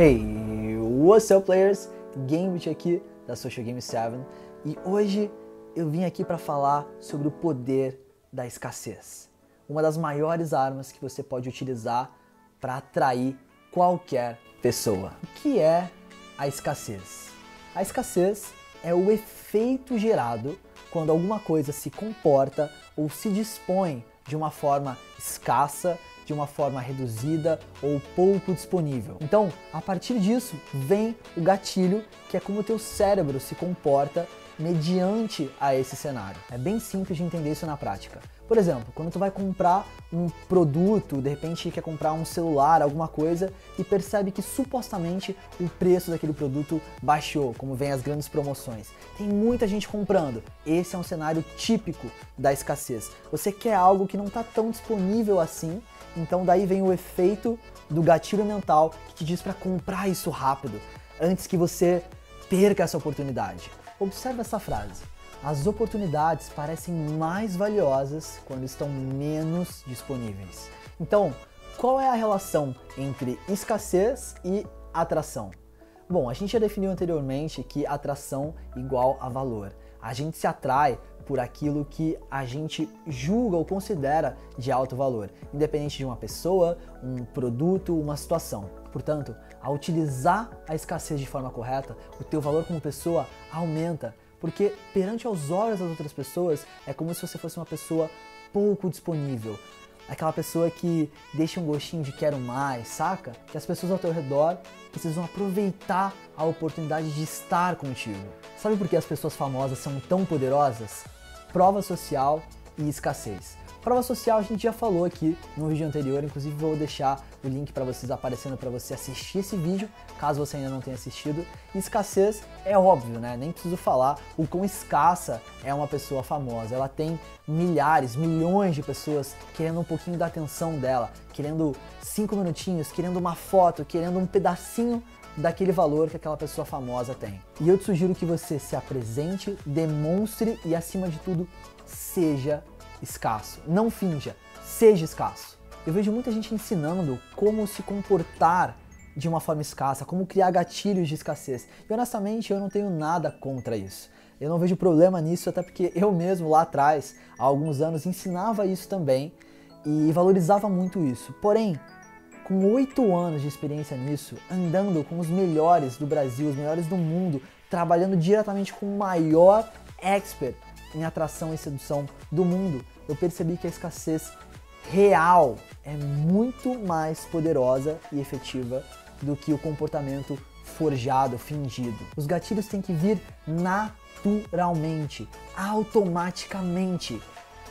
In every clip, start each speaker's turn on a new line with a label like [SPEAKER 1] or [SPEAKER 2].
[SPEAKER 1] Hey, what's up players? Gambit aqui da Social Game 7 e hoje eu vim aqui para falar sobre o poder da escassez. Uma das maiores armas que você pode utilizar para atrair qualquer pessoa. O que é a escassez? A escassez é o efeito gerado quando alguma coisa se comporta ou se dispõe de uma forma escassa, de uma forma reduzida ou pouco disponível. Então, a partir disso, vem o gatilho, que é como o teu cérebro se comporta mediante a esse cenário. É bem simples de entender isso na prática. Por exemplo, quando tu vai comprar um produto, de repente quer comprar um celular, alguma coisa, e percebe que supostamente o preço daquele produto baixou, como vem as grandes promoções. Tem muita gente comprando. Esse é um cenário típico da escassez. Você quer algo que não está tão disponível assim, então daí vem o efeito do gatilho mental que te diz para comprar isso rápido, antes que você perca essa oportunidade. Observe essa frase. As oportunidades parecem mais valiosas quando estão menos disponíveis. Então, qual é a relação entre escassez e atração? Bom, a gente já definiu anteriormente que atração igual a valor. A gente se atrai por aquilo que a gente julga ou considera de alto valor, independente de uma pessoa, um produto, uma situação. Portanto, ao utilizar a escassez de forma correta, o teu valor como pessoa aumenta porque perante aos olhos das outras pessoas é como se você fosse uma pessoa pouco disponível. Aquela pessoa que deixa um gostinho de quero mais, saca? Que as pessoas ao teu redor precisam aproveitar a oportunidade de estar contigo. Sabe por que as pessoas famosas são tão poderosas? Prova social e escassez. Prova social a gente já falou aqui no vídeo anterior, inclusive vou deixar o link para vocês aparecendo para você assistir esse vídeo, caso você ainda não tenha assistido. Escassez é óbvio, né? Nem preciso falar o quão escassa é uma pessoa famosa. Ela tem milhares, milhões de pessoas querendo um pouquinho da atenção dela, querendo cinco minutinhos, querendo uma foto, querendo um pedacinho daquele valor que aquela pessoa famosa tem. E eu te sugiro que você se apresente, demonstre e, acima de tudo, seja escasso. Não finja, seja escasso. Eu vejo muita gente ensinando como se comportar de uma forma escassa, como criar gatilhos de escassez. E honestamente, eu não tenho nada contra isso. Eu não vejo problema nisso, até porque eu mesmo lá atrás, há alguns anos, ensinava isso também e valorizava muito isso. Porém, com oito anos de experiência nisso, andando com os melhores do Brasil, os melhores do mundo, trabalhando diretamente com o maior expert em atração e sedução do mundo, eu percebi que a escassez real é muito mais poderosa e efetiva do que o comportamento forjado, fingido. Os gatilhos têm que vir naturalmente, automaticamente,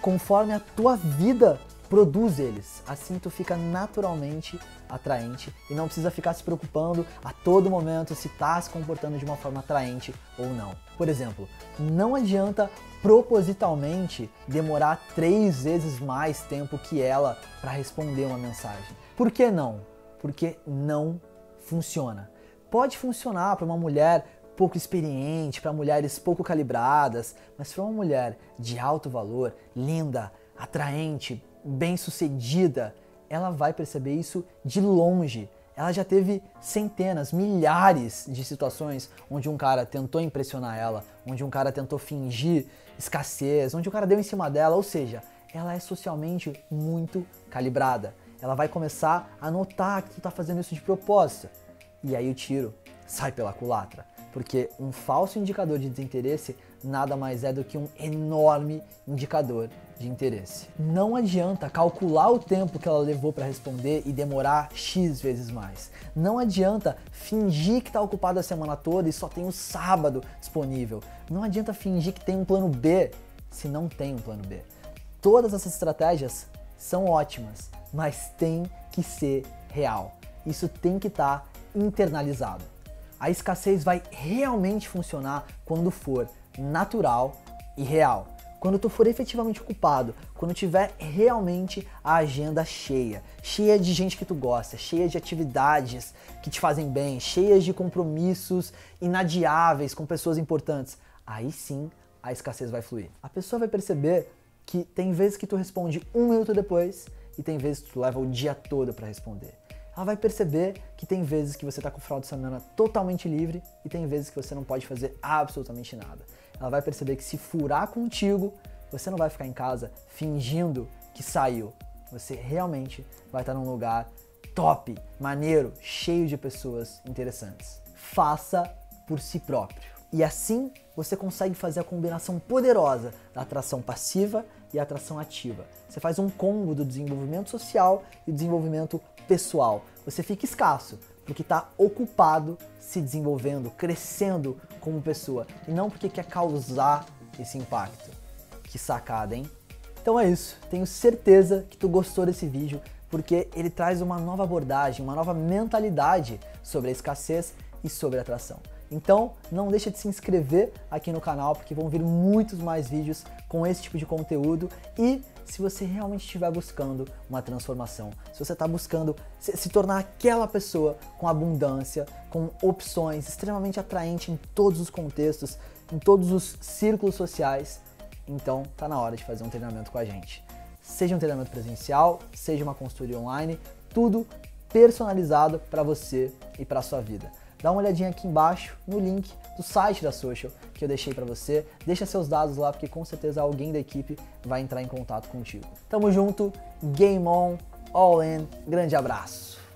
[SPEAKER 1] conforme a tua vida produz eles. Assim tu fica naturalmente atraente e não precisa ficar se preocupando a todo momento se está se comportando de uma forma atraente ou não. Por exemplo, não adianta propositalmente demorar três vezes mais tempo que ela para responder uma mensagem. Por que não? Porque não funciona. Pode funcionar para uma mulher pouco experiente, para mulheres pouco calibradas, mas para uma mulher de alto valor, linda, atraente, bem-sucedida, ela vai perceber isso de longe. Ela já teve centenas, milhares de situações onde um cara tentou impressionar ela, onde um cara tentou fingir escassez, onde o cara deu em cima dela, ou seja, ela é socialmente muito calibrada. Ela vai começar a notar que tu tá fazendo isso de propósito. E aí o tiro sai pela culatra porque um falso indicador de desinteresse nada mais é do que um enorme indicador de interesse. Não adianta calcular o tempo que ela levou para responder e demorar X vezes mais. Não adianta fingir que está ocupado a semana toda e só tem o sábado disponível. Não adianta fingir que tem um plano B se não tem um plano B. Todas essas estratégias são ótimas, mas tem que ser real. Isso tem que estar tá internalizado. A escassez vai realmente funcionar quando for natural e real. Quando tu for efetivamente ocupado, quando tiver realmente a agenda cheia, cheia de gente que tu gosta, cheia de atividades que te fazem bem, cheias de compromissos inadiáveis com pessoas importantes, aí sim a escassez vai fluir. A pessoa vai perceber que tem vezes que tu responde um minuto depois e tem vezes que tu leva o dia todo para responder ela vai perceber que tem vezes que você está com o final de semana totalmente livre e tem vezes que você não pode fazer absolutamente nada. Ela vai perceber que se furar contigo, você não vai ficar em casa fingindo que saiu. Você realmente vai estar num lugar top, maneiro, cheio de pessoas interessantes. Faça por si próprio. E assim você consegue fazer a combinação poderosa da atração passiva e atração ativa. Você faz um combo do desenvolvimento social e desenvolvimento pessoal. Você fica escasso porque está ocupado se desenvolvendo, crescendo como pessoa e não porque quer causar esse impacto. Que sacada, hein? Então é isso. Tenho certeza que tu gostou desse vídeo porque ele traz uma nova abordagem, uma nova mentalidade sobre a escassez e sobre a atração. Então, não deixa de se inscrever aqui no canal, porque vão vir muitos mais vídeos com esse tipo de conteúdo. E se você realmente estiver buscando uma transformação, se você está buscando se, tornar aquela pessoa com abundância, com opções, extremamente atraente em todos os contextos, em todos os círculos sociais, então tá na hora de fazer um treinamento com a gente. Seja um treinamento presencial, seja uma consultoria online, tudo personalizado para você e para sua vida dá uma olhadinha aqui embaixo no link do site da Social que eu deixei para você. Deixa seus dados lá porque com certeza alguém da equipe vai entrar em contato contigo. Tamo junto, game on, all in, grande abraço.